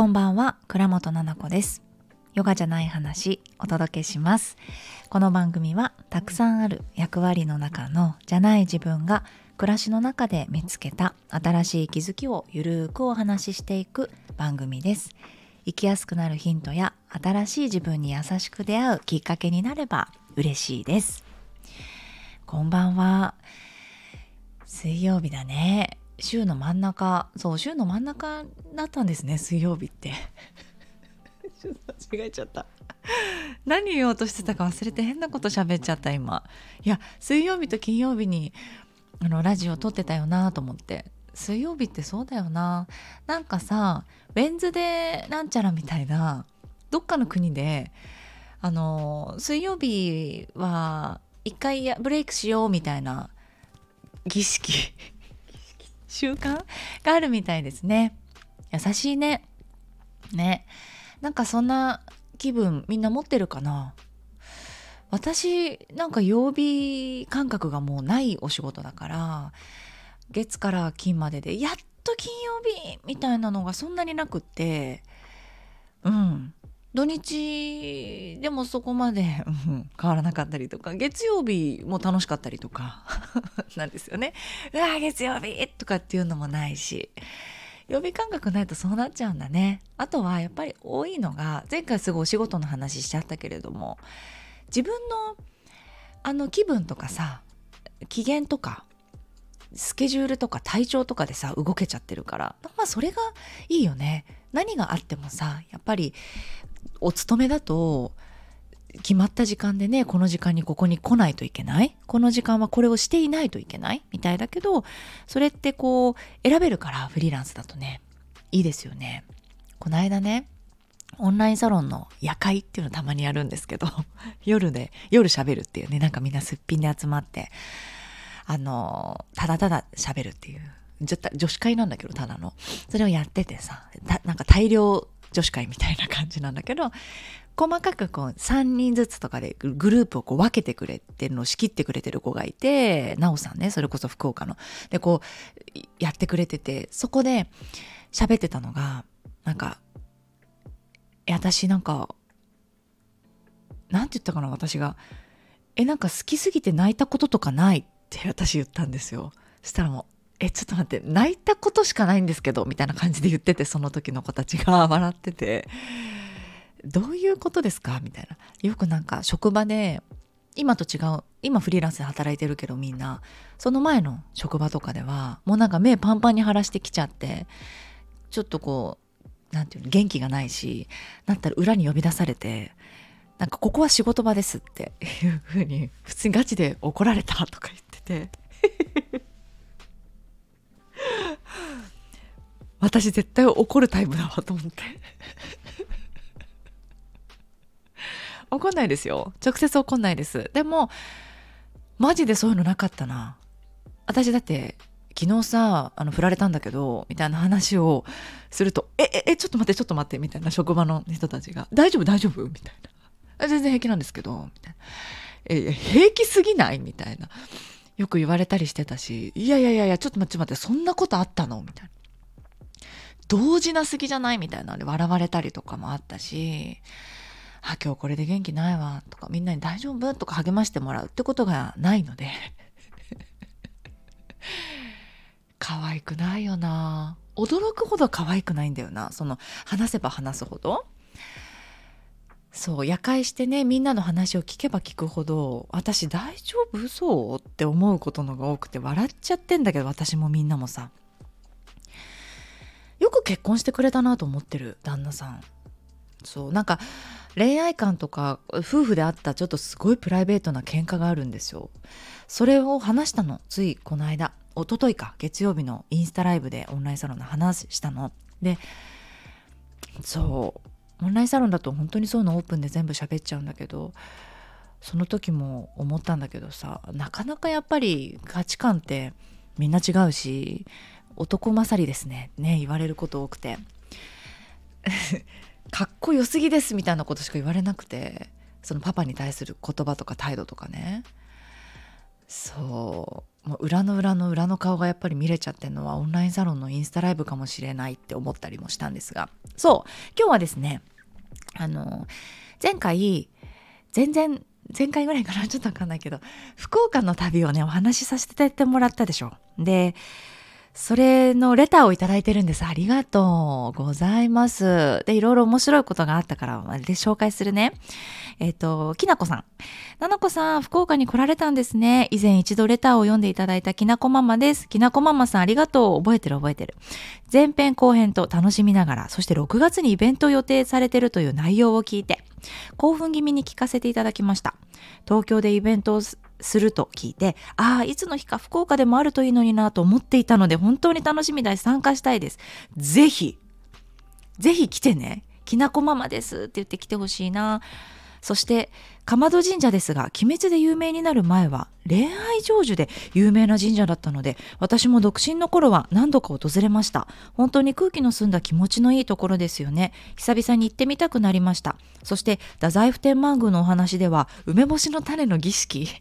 こんばんは倉本々子です。ヨガじゃない話お届けします。この番組はたくさんある役割の中のじゃない自分が暮らしの中で見つけた新しい気づきをゆるーくお話ししていく番組です。生きやすくなるヒントや新しい自分に優しく出会うきっかけになれば嬉しいです。こんばんは。水曜日だね。週の真ん中そう週の真ん中だったんですね水曜日って。ちょっと間違えちゃった。何言おうとしてたか忘れて変なこと喋っちゃった今。いや水曜日と金曜日にあのラジオ撮ってたよなと思って。水曜日ってそうだよな。なんかさウェンズデーなんちゃらみたいなどっかの国であの水曜日は一回ブレイクしようみたいな儀式習慣があるみたいですね。優しいね。ね。なんかそんな気分みんな持ってるかな。私なんか曜日感覚がもうないお仕事だから月から金まででやっと金曜日みたいなのがそんなになくってうん。土日でもそこまで、変わらなかったりとか月曜日も楽しかったりとか なんですよね。うわ月曜日とかっていうのもないし曜日感覚ないとそうなっちゃうんだね。あとはやっぱり多いのが前回すぐお仕事の話しちゃったけれども自分のあの気分とかさ機嫌とかスケジュールとか体調とかでさ動けちゃってるからまあそれがいいよね何があってもさやっぱりお勤めだと決まった時間でねこの時間にここに来ないといけない？この時間はこれをしていないといけない？みたいだけどそれってこう選べるからフリーランスだとね。いいですよね。この間ねオンラインサロンの夜会っていうのたまにやるんですけど 夜で夜喋るっていうね。なんかみんなすっぴんで集まってあのただただ喋るっていう。女子会なんだけどただの。それをやっててさなんか大量女子会みたいな感じなんだけど細かくこう3人ずつとかでグループをこう分けてくれてるのを仕切ってくれてる子がいて奈緒さんねそれこそ福岡の。でこうやってくれててそこで喋ってたのがなんかえ私なんかなんて言ったかな私が。えなんか好きすぎて泣いたこととかないって私言ったんですよ。そしたらもえちょっと待って泣いたことしかないんですけどみたいな感じで言っててその時の子たちが 笑ってて。どういうことですか？みたいな。よくなんか職場で今と違う今フリーランスで働いてるけどみんな。その前の職場とかではもうなんか目パンパンに晴らしてきちゃってちょっとこう何て言うの元気がないしなったら裏に呼び出されてなんかここは仕事場ですっていうふうに普通にガチで怒られたとか言ってて。私絶対怒るタイプだわと思って。怒んないですよ。直接怒んないです。でもマジでそういうのなかったな。私だって昨日さあの振られたんだけどみたいな話をすると「えええちょっと待ってちょっと待って」みたいな職場の人たちが「大丈夫大丈夫?」みたいな「全然平気なんですけど」みたいな「え平気すぎない?」みたいな。よく言われたりしてたし「いやいやいやいやちょっと待って待ってそんなことあったの?」みたいな。動じなすぎじゃない？みたいな。ので笑われたりとかもあったし「あ今日これで元気ないわ」とかみんなに「大丈夫?」とか励ましてもらうってことがないので。可愛くないよな。驚くほど可愛くないんだよな。その話せば話すほど。そう夜会してねみんなの話を聞けば聞くほど私大丈夫そうって思うことのが多くて笑っちゃってんだけど私もみんなもさ。よく結婚してくれたなと思ってる旦那さん。そうなんか恋愛観とか夫婦であったちょっとすごいプライベートな喧嘩があるんですよ。それを話したのついこの間一昨日か月曜日のインスタライブでオンラインサロンの話したの。でそうオンラインサロンだと本当にそういうのオープンで全部喋っちゃうんだけどその時も思ったんだけどさなかなかやっぱり価値観ってみんな違うし男勝りですねね言われること多くて。かっこよすぎですみたいなことしか言われなくてそのパパに対する言葉とか態度とかね。そう。もう裏の裏の裏の顔がやっぱり見れちゃってるのはオンラインサロンのインスタライブかもしれないって思ったりもしたんですが。そう。今日はですねあの前回全然前回ぐらいかなちょっとわかんないけど福岡の旅をねお話しさせてもらったでしょ。でそれのレターをいただいてるんです。ありがとうございます。で、いろいろ面白いことがあったから、で、紹介するね。えっ、ー、と、きなこさん。ななこさん、福岡に来られたんですね。以前一度レターを読んでいただいたきなこママです。きなこママさん、ありがとう。覚えてる覚えてる。前編後編と楽しみながら、そして6月にイベントを予定されてるという内容を聞いて、興奮気味に聞かせていただきました。東京でイベントをすると聞いて、ああ、いつの日か福岡でもあるといいのになと思っていたので、本当に楽しみだし参加したいです。ぜひ、ぜひ来てね。きなこママですって言って来てほしいな。そして鎌戸神社ですが鬼滅で有名になる前は恋愛成就で有名な神社だったので私も独身の頃は何度か訪れました。本当に空気の澄んだ気持ちのいいところですよね。久々に行ってみたくなりました。そして太宰府天満宮のお話では梅干しの種の儀式。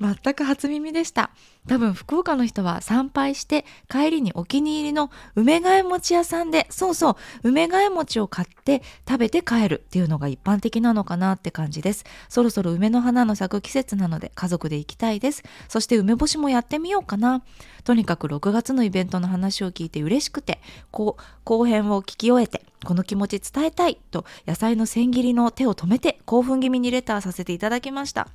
全く初耳でした。多分福岡の人は参拝して帰りにお気に入りの梅替え餅屋さんでそうそう梅替え餅を買って食べて帰るっていうのが一般的なのかなって感じです。そろそろ梅の花の咲く季節なので家族で行きたいです。そして梅干しもやってみようかな。とにかく6月のイベントの話を聞いて嬉しくてこう後編を聞き終えてこの気持ち伝えたいと野菜の千切りの手を止めて興奮気味にレターさせていただきました。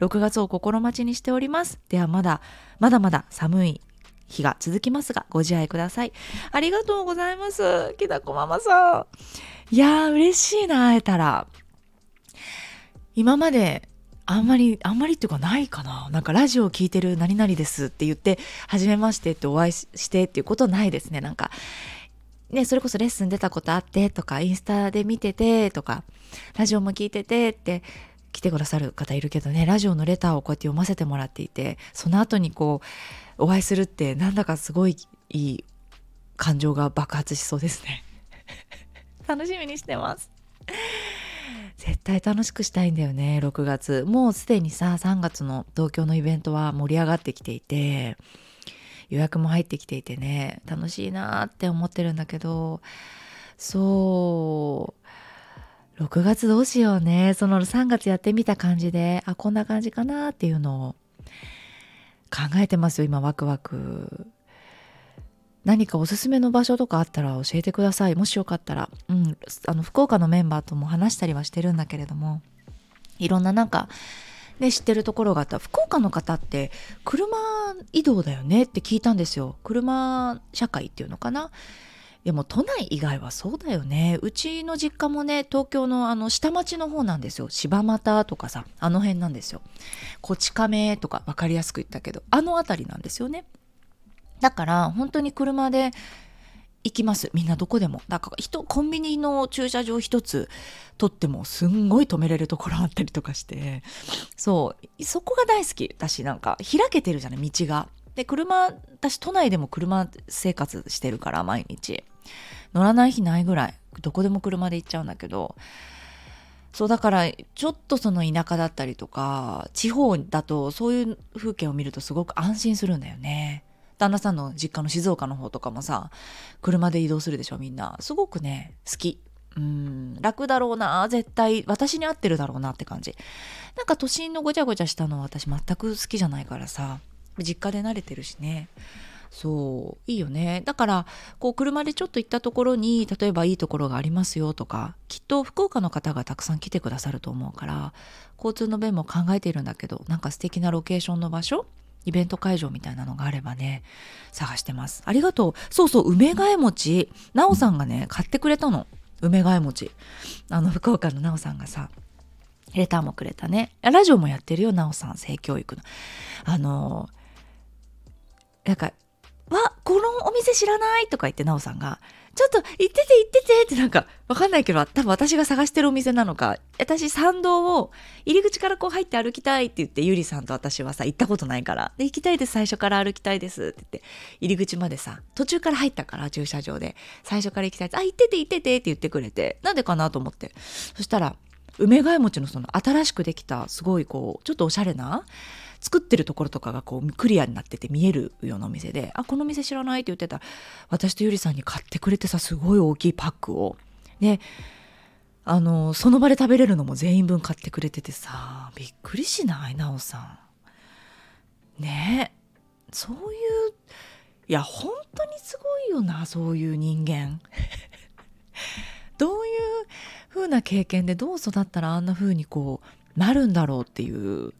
6月を心待ちにしております。ではまだまだまだ寒い日が続きますがご自愛くださいありがとうございますきだこママさんいやー嬉しいな会えたら今まであんまり、あんまりっていうかないかな。なんかラジオを聴いてる何々ですって言って、はじめましてってお会いしてっていうことないですね。なんか、ね、それこそレッスン出たことあってとか、インスタで見ててとか、ラジオも聞いててって来てくださる方いるけどね、ラジオのレターをこうやって読ませてもらっていて、その後にこう、お会いするってなんだかすごいいい感情が爆発しそうですね。楽しみにしてます。絶対楽しくしたいんだよね、6月。もうすでにさ、3月の東京のイベントは盛り上がってきていて、予約も入ってきていてね楽しいなって思ってるんだけどそう6月どうしようね。その3月やってみた感じであこんな感じかなっていうのを考えてますよ今ワクワク。何かおすすめの場所とかあったら教えてください。もしよかったら。うん。あの福岡のメンバーとも話したりはしてるんだけれども。いろんななんかね、知ってるところがあった。福岡の方って車移動だよねって聞いたんですよ。車社会っていうのかな。でも都内以外はそうだよね。うちの実家もね東京のあの下町の方なんですよ。柴又とかさあの辺なんですよ。こち亀とか分かりやすく言ったけどあの辺りなんですよね。だから本当に車で行きます。みんなどこでも。だから人コンビニの駐車場一つ取ってもすんごい止めれるところあったりとかして。そう。そこが大好き。だしなんか開けてるじゃない道が。で車私都内でも車生活してるから毎日。乗らない日ないぐらい。どこでも車で行っちゃうんだけど。そうだからちょっとその田舎だったりとか地方だとそういう風景を見るとすごく安心するんだよね。旦那さんの実家の静岡の方とかもさ車で移動するでしょみんな。すごくね好き。うん楽だろうな絶対。私に合ってるだろうなって感じ。なんか都心のごちゃごちゃしたのは私全く好きじゃないからさ。実家で慣れてるしねそういいよねだからこう車でちょっと行ったところに例えばいいところがありますよとかきっと福岡の方がたくさん来てくださると思うから交通の便も考えているんだけどなんか素敵なロケーションの場所イベント会場みたいなのがあればね、探してます。ありがとう。そうそう、梅替え餅。なおさんがね、買ってくれたの。梅替え餅。あの、福岡のなおさんがさ、レターもくれたね。ラジオもやってるよ、なおさん、性教育の。あの、なんか、わ、このお店知らないとか言ってなおさんが、ちょっと行ってて行っててってなんかわかんないけど多分私が探してるお店なのか私参道を入り口からこう入って歩きたいって言ってゆりさんと私はさ行ったことないから。で行きたいです最初から歩きたいですって言って入り口までさ途中から入ったから駐車場で最初から行きたいです。あ行ってて行っててって言ってくれてなんでかなと思って。そしたら梅替え餅のその新しくできたすごいこうちょっとおしゃれな作ってるところとかがこうクリアになってて見えるようなお店で「あこの店知らない」って言ってた私とゆりさんに買ってくれてさすごい大きいパックを。であのその場で食べれるのも全員分買ってくれててさびっくりしない？なおさん。ねそういういや本当にすごいよなそういう人間。どういう風な経験でどう育ったらあんな風にこうなるんだろうっていう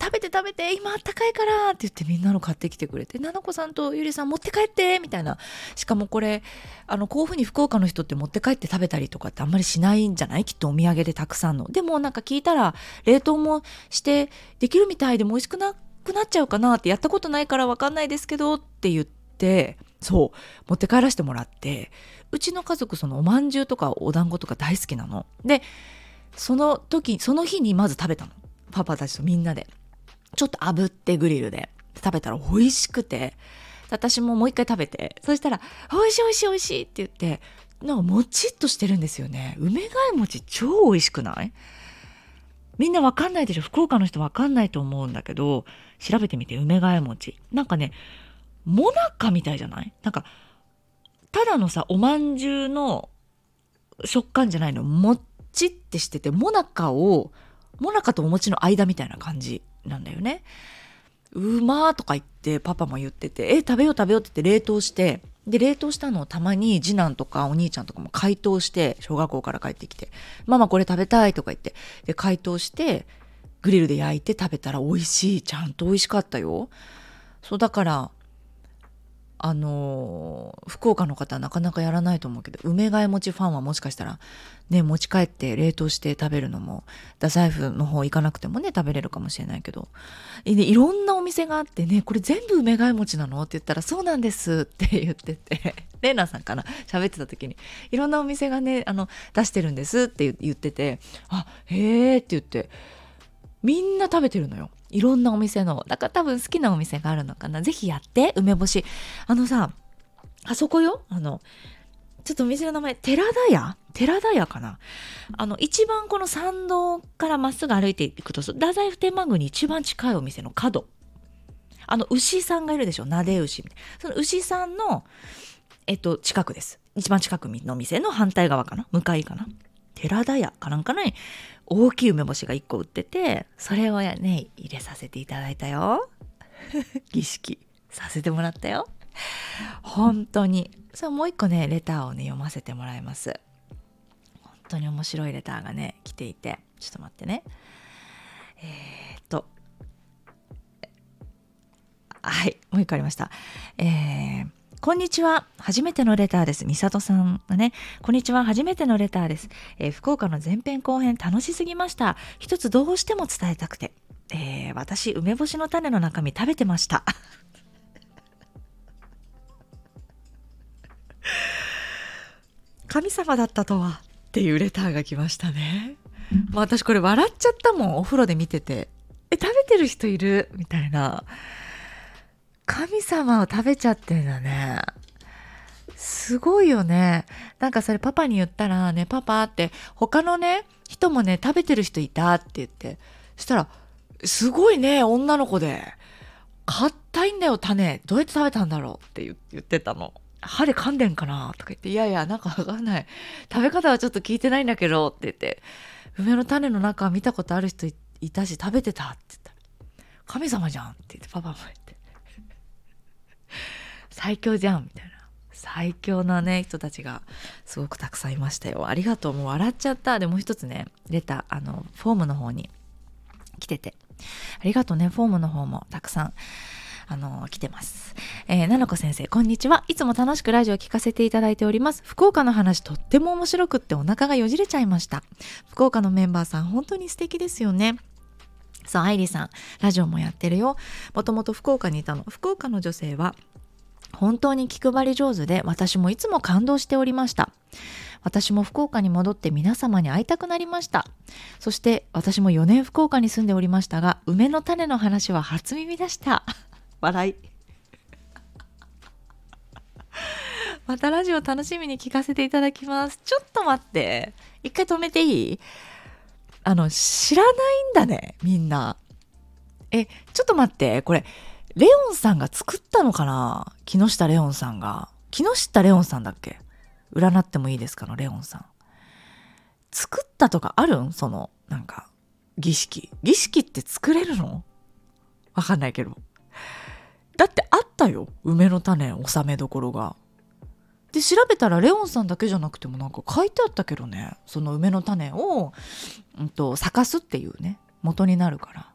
食べて食べて今あったかいからって言ってみんなの買ってきてくれて、ななこさんとゆりさん持って帰ってみたいな。しかもこれ、あの、こういうふうに福岡の人って持って帰って食べたりとかってあんまりしないんじゃない？きっとお土産でたくさんの。でもなんか聞いたら、冷凍もしてできるみたいでも美味しくなくなっちゃうかなってやったことないからわかんないですけどって言って、そう、持って帰らせてもらって、うちの家族そのおまんじゅうとかお団子とか大好きなの。で、その時、その日にまず食べたの。パパたちとみんなで。ちょっと炙ってグリルで食べたら美味しくて、私ももう一回食べて、そしたら、美味しい美味しい美味しいって言って、なんかもちっとしてるんですよね。梅貝餅超美味しくない？みんなわかんないでしょ？福岡の人わかんないと思うんだけど、調べてみて、梅貝餅。なんかね、もなかみたいじゃない？なんか、ただのさ、おまんじゅうの食感じゃないの。もっちってしてて、もなかを、もなかとお餅の間みたいな感じなんだよね。うまーとか言ってパパも言ってて、え、食べよう食べようって言って冷凍して、で、冷凍したのをたまに次男とかお兄ちゃんとかも解凍して、小学校から帰ってきて、ママこれ食べたいとか言って、で、解凍して、グリルで焼いて食べたら美味しい。ちゃんと美味しかったよ。そう、だから、あの福岡の方はなかなかやらないと思うけど梅替え餅ファンはもしかしたらね持ち帰って冷凍して食べるのも太宰府の方行かなくてもね食べれるかもしれないけどいろんなお店があってねこれ全部梅替え餅なの？って言ったらそうなんですって言ってて レーナさんかな喋ってた時にいろんなお店がねあの出してるんですって言っててあへえって言ってみんな食べてるのよいろんなお店の。だから多分好きなお店があるのかな。ぜひやって、梅干し。あのさ、あそこよあの、ちょっとお店の名前、寺田屋？寺田屋かな？あの、一番この参道からまっすぐ歩いていくと、太宰府天満宮に一番近いお店の角。あの、牛さんがいるでしょ？なで牛。その牛さんの、えっと、近くです。一番近くの店の反対側かな？向かいかな？寺田屋かなんかに大きい梅干しが1個売っててそれをね入れさせていただいたよ。儀式させてもらったよ。本当に。そうもう一個ねレターをね読ませてもらいます。本当に面白いレターがね来ていて。ちょっと待ってね。えー、っと。はいもう一個ありました。えーこんにちは。初めてのレターです。みさとさんがね。こんにちは。初めてのレターです。えー、福岡の前編後編楽しすぎました。一つどうしても伝えたくて。えー、私、梅干しの種の中身食べてました。神様だったとはっていうレターが来ましたね。まあ、私これ笑っちゃったもん。お風呂で見てて。え、食べてる人いる？みたいな。神様を食べちゃってんだね。すごいよね。なんかそれパパに言ったらね、パパって他のね、人もね、食べてる人いたって言って。そしたら、すごいね、女の子で。硬いんだよ、種。どうやって食べたんだろうって言ってたの。歯で噛んでんかなとか言って、いやいや、なんかわかんない。食べ方はちょっと聞いてないんだけどって言って、梅の種の中見たことある人いたし、食べてたって言ったら、神様じゃんって言って、パパも言って。最強じゃんみたいな最強なね人たちがすごくたくさんいましたよありがとうもう笑っちゃったでもう一つねレターあのフォームの方に来ててありがとうねフォームの方もたくさんあの来てます。えー、ななこ先生、こんにちは。いつも楽しくラジオ聞かせていただいております。福岡の話とっても面白くってお腹がよじれちゃいました。福岡のメンバーさん、本当に素敵ですよね。そう、愛理さん、ラジオもやってるよ。もともと福岡にいたの。福岡の女性は、本当に気配り上手で私もいつも感動しておりました。私も福岡に戻って皆様に会いたくなりました。そして私も4年福岡に住んでおりましたが梅の種の話は初耳でした。笑い。またラジオ楽しみに聞かせていただきます。ちょっと待って。一回止めていい？あの知らないんだねみんな。えちょっと待ってこれレオンさんが作ったのかな？木下レオンさんが。木下レオンさんだっけ？占ってもいいですかのレオンさん。作ったとかあるん？そのなんか儀式。儀式って作れるの？わかんないけど。だってあったよ梅の種納めどころが。で調べたらレオンさんだけじゃなくてもなんか書いてあったけどね。その梅の種を、うんと、咲かすっていうね。元になるから。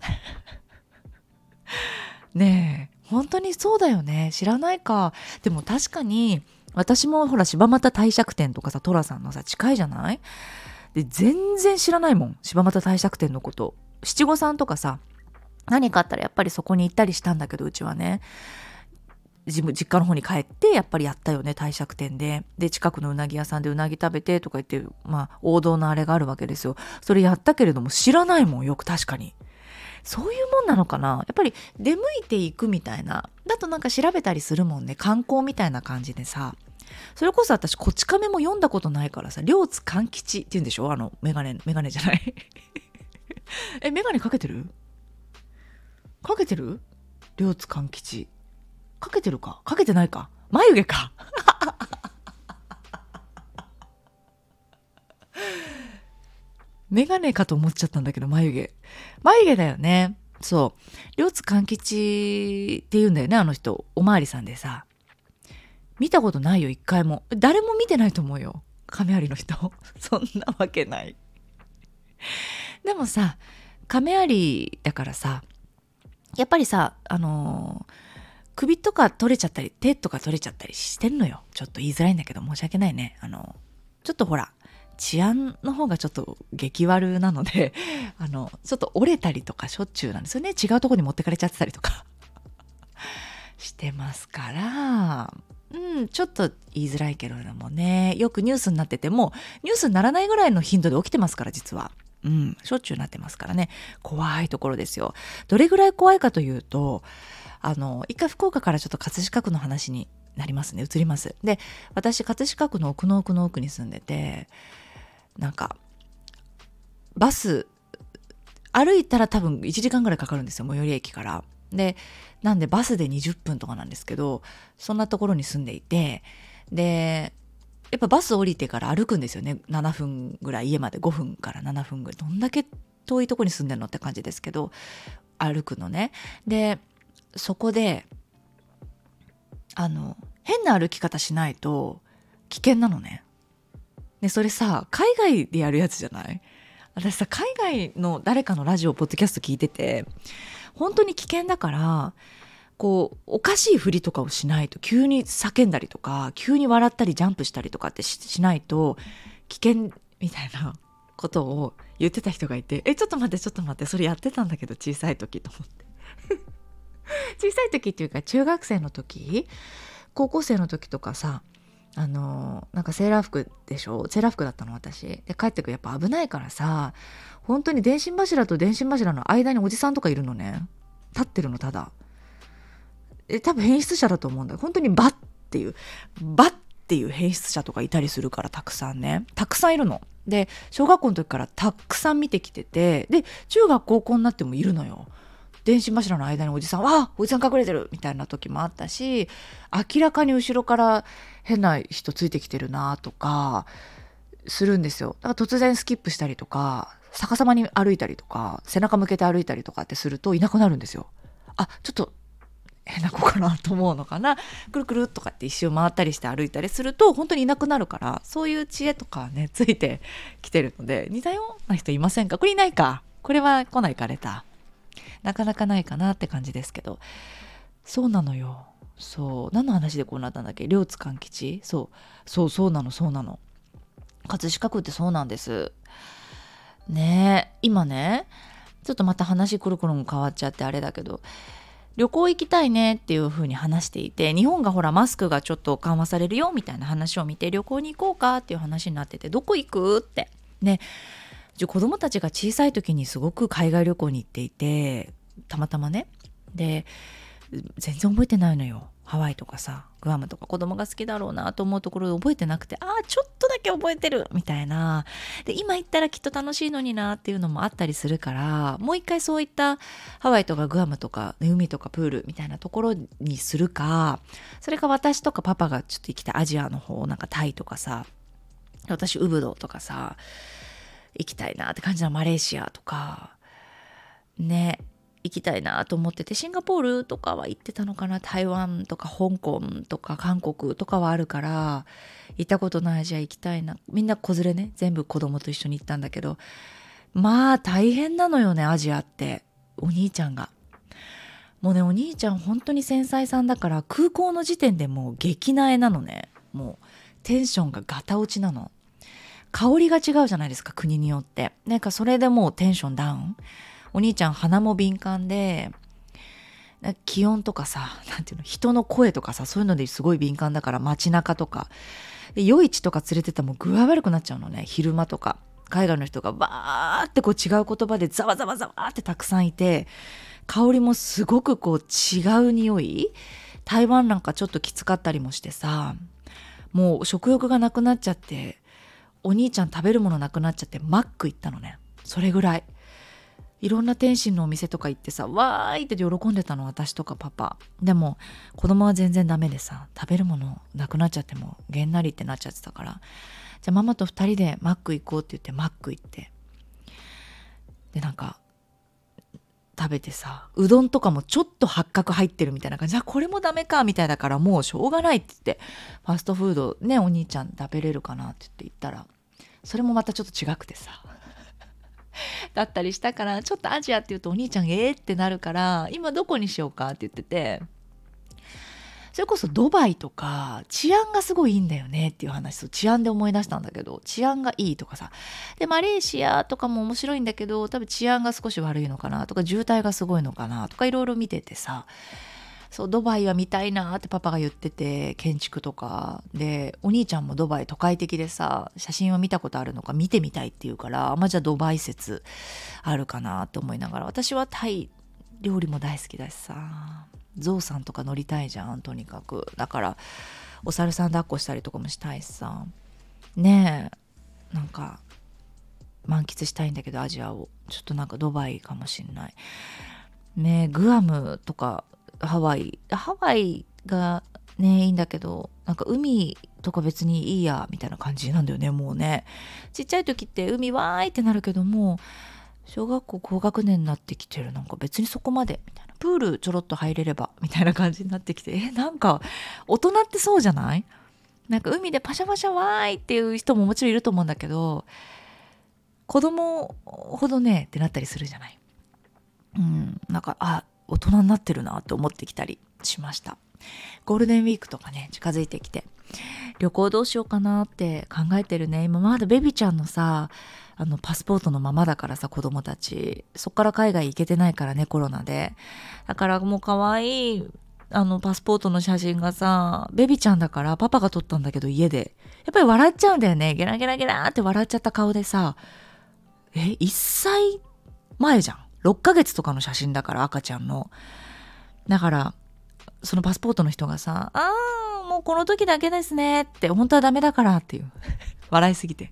ねえ。本当にそうだよね。知らないか。でも確かに私もほら柴又帝釈天とかさ寅さんのさ近いじゃない？で全然知らないもん。柴又帝釈天のこと。七五三とかさ何かあったらやっぱりそこに行ったりしたんだけどうちはね。自分実家の方に帰ってやっぱりやったよね帝釈天で。で近くのうなぎ屋さんでうなぎ食べてとか言ってまあ王道のあれがあるわけですよ。それやったけれども知らないもんよく確かに。そういうもんなのかな。やっぱり出向いていくみたいな。だとなんか調べたりするもんね。観光みたいな感じでさ。それこそ私こち亀も読んだことないからさ。両津勘吉って言うんでしょ？あのメガネメガネじゃない。えメガネかけてる？かけてる？両津勘吉。かけてるか？かけてないか？眉毛か？メガネかと思っちゃったんだけど、眉毛。眉毛だよね。そう。両津勘吉って言うんだよね、あの人。おまわりさんでさ。見たことないよ、一回も。誰も見てないと思うよ。亀有の人。そんなわけない。でもさ、亀有だからさ、やっぱりさ、あのー、首とか取れちゃったり、手とか取れちゃったりしてんのよ。ちょっと言いづらいんだけど、申し訳ないね。あの、ちょっとほら、治安の方がちょっと激悪なので、あの、ちょっと折れたりとかしょっちゅうなんですよね。違うとこに持ってかれちゃってたりとか してますから、うん、ちょっと言いづらいけれどもね、よくニュースになってても、ニュースにならないぐらいの頻度で起きてますから、実は。うん、しょっちゅうなってますからね。怖いところですよ。どれぐらい怖いかというと、あの、一回福岡からちょっと葛飾区の話になりますね。移ります。で、私、葛飾区の奥の奥の奥に住んでて、なんかバス歩いたら多分1時間ぐらいかかるんですよ最寄り駅から。でなんでバスで20分とかなんですけどそんなところに住んでいてでやっぱバス降りてから歩くんですよね7分ぐらい家まで5分から7分ぐらいどんだけ遠いとこに住んでるのって感じですけど歩くのねでそこであの変な歩き方しないと危険なのねね、それさ、海外でやるやつじゃない？私さ、海外の誰かのラジオ、ポッドキャスト聞いてて、本当に危険だから、こう、おかしいふりとかをしないと、急に叫んだりとか、急に笑ったりジャンプしたりとかってしないと、危険みたいなことを言ってた人がいて、え、ちょっと待って、ちょっと待って、それやってたんだけど、小さい時と思って。小さい時っていうか、中学生の時、高校生の時とかさ、あのなんかセーラー服でしょ？セーラー服だったの私。で帰ってくやっぱ危ないからさ本当に電信柱と電信柱の間におじさんとかいるのね。立ってるのただ。え多分変質者だと思うんだ。本当にバッっていうバッっていう変質者とかいたりするからたくさんね。たくさんいるの。で小学校の時からたくさん見てきててで中学高校になってもいるのよ。電信柱の間におじさん「あおじさん隠れてる!」みたいな時もあったし明らかに後ろから変な人ついてきてるなとかするんですよ。だから突然スキップしたりとか逆さまに歩いたりとか背中向けて歩いたりとかってするといなくなるんですよ。あちょっと変な子かなと思うのかな？くるくるとかって一周回ったりして歩いたりすると本当にいなくなるからそういう知恵とかねついてきてるので似たような人いませんか？これいないかこれは来ないかれたなかなかないかなって感じですけど。そうなのよ。そう。何の話でこうなったんだっけ？両津勘吉？そう。そうそうなのそうなの。葛飾区ってそうなんです。ねえ。今ねちょっとまた話くるくるも変わっちゃってあれだけど。旅行行きたいねっていう風に話していて日本がほらマスクがちょっと緩和されるよみたいな話を見て旅行に行こうかっていう話になっててどこ行く？って。ね。子供たちが小さい時にすごく海外旅行に行っていてたまたまね。で全然覚えてないのよ。ハワイとかさグアムとか。子供が好きだろうなと思うところで覚えてなくてああちょっとだけ覚えてる。みたいな。で今行ったらきっと楽しいのになっていうのもあったりするからもう一回そういったハワイとかグアムとか、海とかプールみたいなところにするかそれか私とかパパがちょっと行きたいアジアの方なんかタイとかさ私ウブドとかさ行きたいなって感じなマレーシアとか。ね行きたいなと思っててシンガポールとかは行ってたのかな。台湾とか香港とか韓国とかはあるから行ったことないアジア行きたいな。みんな子連れね。全部子供と一緒に行ったんだけど。まあ大変なのよねアジアって。お兄ちゃんが。もうねお兄ちゃん本当に繊細さんだから空港の時点でもう激なえなのね。もうテンションがガタ落ちなの。香りが違うじゃないですか国によって。なんかそれでもうテンションダウン。お兄ちゃん鼻も敏感で気温とかさなんていうの人の声とかさそういうのですごい敏感だから街中とか。夜市とか連れてたらもう具合悪くなっちゃうのね昼間とか。海外の人がバーってこう違う言葉でざわざわざわってたくさんいて香りもすごくこう違う匂い。台湾なんかちょっときつかったりもしてさもう食欲がなくなっちゃってお兄ちゃん食べるものなくなっちゃってマック行ったのね。それぐらい。いろんな天津のお店とか行ってさわーいって喜んでたの私とかパパ。でも子供は全然ダメでさ食べるものなくなっちゃってもげんなりってなっちゃってたから。じゃあママと2人でマック行こうって言ってマック行って。でなんか食べてさうどんとかもちょっと八角入ってるみたいな感じ。あこれもダメかみたいだからもうしょうがないって言ってファストフードねお兄ちゃん食べれるかなって言って言ったらそれもまたちょっと違くてさ。だったりしたからちょっとアジアって言うとお兄ちゃんええ、ってなるから今どこにしようかって言ってて。それこそドバイとか治安がすごいいいんだよねっていう話治安で思い出したんだけど治安がいいとかさ。でマレーシアとかも面白いんだけど多分治安が少し悪いのかなとか渋滞がすごいのかなとかいろいろ見ててさ。そうドバイは見たいなってパパが言ってて建築とか。でお兄ちゃんもドバイ都会的でさ写真は見たことあるのか見てみたいって言うからまあじゃあドバイ説あるかなって思いながら私はタイ料理も大好きだしさ。ゾウさんとか乗りたいじゃんとにかく。だからお猿さん抱っこしたりとかもしたいしさ。ねえ。なんか満喫したいんだけどアジアを。ちょっとなんかドバイかもしんない。ねえグアムとかハワイ。ハワイがねいいんだけどなんか海とか別にいいやみたいな感じなんだよねもうね。ちっちゃい時って海わーいってなるけども小学校高学年になってきてるなんか別にそこまでみたいな。プールちょろっと入れればみたいな感じになってきて。えなんか大人ってそうじゃない？なんか海でパシャパシャわーいっていう人ももちろんいると思うんだけど子供ほどねってなったりするじゃない？うんなんかあ大人になってるなって思ってきたりしました。ゴールデンウィークとかね近づいてきて。旅行どうしようかなって考えてるね。今まだベビちゃんのさあのパスポートのままだからさ子供たち。そっから海外行けてないからねコロナで。だからもう可愛いあのパスポートの写真がさベビちゃんだからパパが撮ったんだけど家で。やっぱり笑っちゃうんだよね。ゲラゲラゲラって笑っちゃった顔でさ。え1歳前じゃん。6ヶ月とかの写真だから赤ちゃんの。だからそのパスポートの人がさ「ああもうこの時だけですね」って本当はダメだからっていう。笑いすぎて。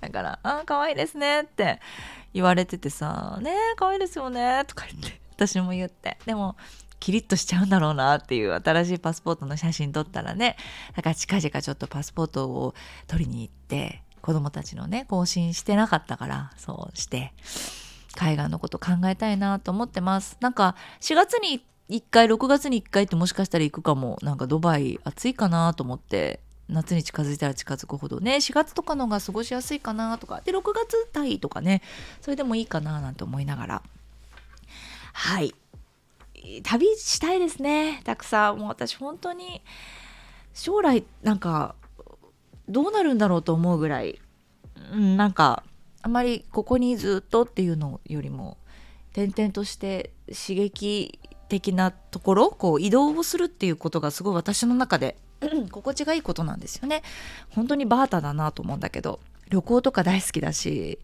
だから「あ可愛いですね」って言われててさ「ねえ可愛いですよね」とか言って私も言って。でもキリッとしちゃうんだろうなっていう新しいパスポートの写真撮ったらねだから近々ちょっとパスポートを取りに行って子供たちのね更新してなかったからそうして海外のこと考えたいなと思ってます。なんか4月に1回6月に1回ってもしかしたら行くかも。なんかドバイ暑いかなと思って夏に近づいたら近づくほどね4月とかのが過ごしやすいかなとか。で6月タイとかねそれでもいいかななんて思いながら。はい。旅したいですね。たくさん。もう私本当に将来なんかどうなるんだろうと思うぐらい、うん、なんかあまりここにずっとっていうのよりも転々として刺激的なところこう移動をするっていうことがすごい私の中で 心地がいいことなんですよね。本当にバータだなと思うんだけど旅行とか大好きだし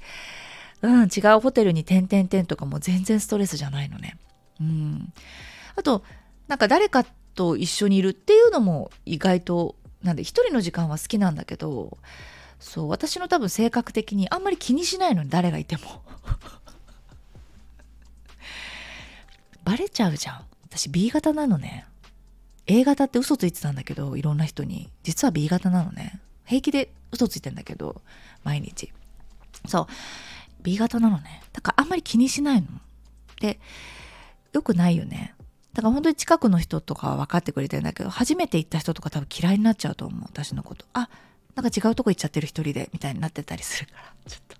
うん違うホテルに点々点とかも全然ストレスじゃないのね。うん。あとなんか誰かと一緒にいるっていうのも意外となんで一人の時間は好きなんだけどそう私の多分性格的にあんまり気にしないのに誰がいても。バレちゃうじゃん。私 B 型なのね。A 型って嘘ついてたんだけどいろんな人に。実は B 型なのね。平気で嘘ついてんだけど毎日。そう。B 型なのね。だからあんまり気にしないの。でよくないよね。だから本当に近くの人とかは分かってくれてるんだけど初めて行った人とか多分嫌いになっちゃうと思う。私のこと。あなんか違うとこ行っちゃってる一人でみたいになってたりするから。ちょっと。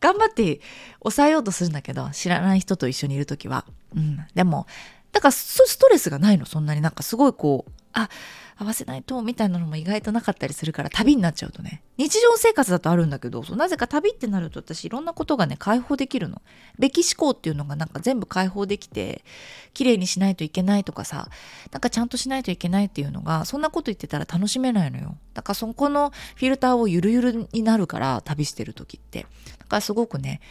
頑張って抑えようとするんだけど知らない人と一緒にいる時は。うん。でもだからストレスがないのそんなに。なんかすごいこうあ合わせないとみたいなのも意外となかったりするから旅になっちゃうとね。日常生活だとあるんだけどそうなぜか旅ってなると私いろんなことがね解放できるの。べき思考っていうのがなんか全部解放できて綺麗にしないといけないとかさなんかちゃんとしないといけないっていうのがそんなこと言ってたら楽しめないのよ。だからそこのフィルターをゆるゆるになるから旅してる時って。だからすごくね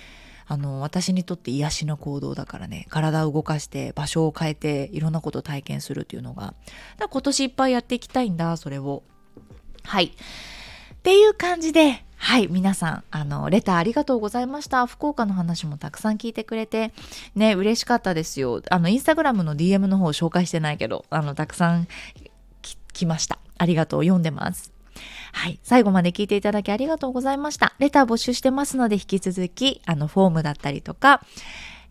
あの私にとって癒しの行動だからね体を動かして場所を変えていろんなことを体験するっていうのがだ今年いっぱいやっていきたいんだそれをはいっていう感じではい、皆さん、あの、レターありがとうございました。福岡の話もたくさん聞いてくれて、ね、嬉しかったですよ。あの、インスタグラムの DM の方紹介してないけど、あの、たくさん来ました。ありがとう、読んでます。はい。最後まで聞いていただきありがとうございました。レター募集してますので、引き続き、あの、フォームだったりとか、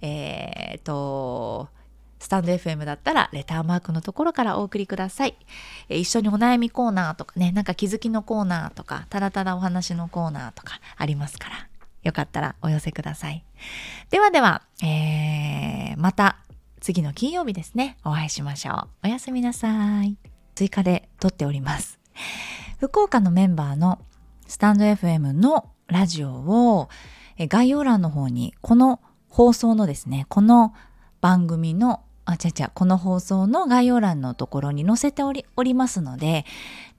えっ、と、スタンド FM だったらレターマークのところからお送りください。え一緒にお悩みコーナーとかね、なんか気づきのコーナーとか、ただただお話のコーナーとかありますから、よかったらお寄せください。ではでは、えー、また次の金曜日ですね、お会いしましょう。おやすみなさい。追加で撮っております。福岡のメンバーのスタンド FM のラジオを概要欄の方にこの放送のですね、この番組のあちゃちゃこの放送の概要欄のところに載せておりおりますので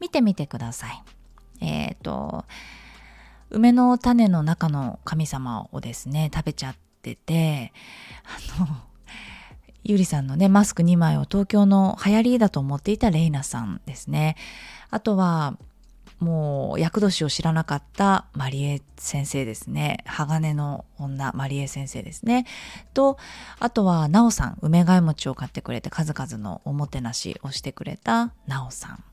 見てみてください。えっ、ー、と梅の種の中の神様をですね食べちゃっててあのゆりさんのねマスク2枚を東京の流行りだと思っていたレイナさんですねあとはもう厄年を知らなかったマリエ先生ですね。鋼の女マリエ先生ですね。とあとはナオさん梅貝餅を買ってくれて数々のおもてなしをしてくれたナオさん。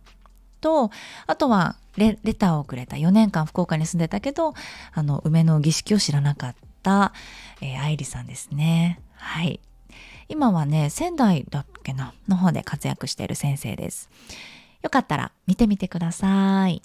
とあとはレターをくれた4年間福岡に住んでたけどあの梅の儀式を知らなかった、えー、愛理さんですね。はい。今はね仙台だっけなの方で活躍している先生です。よかったら見てみてください。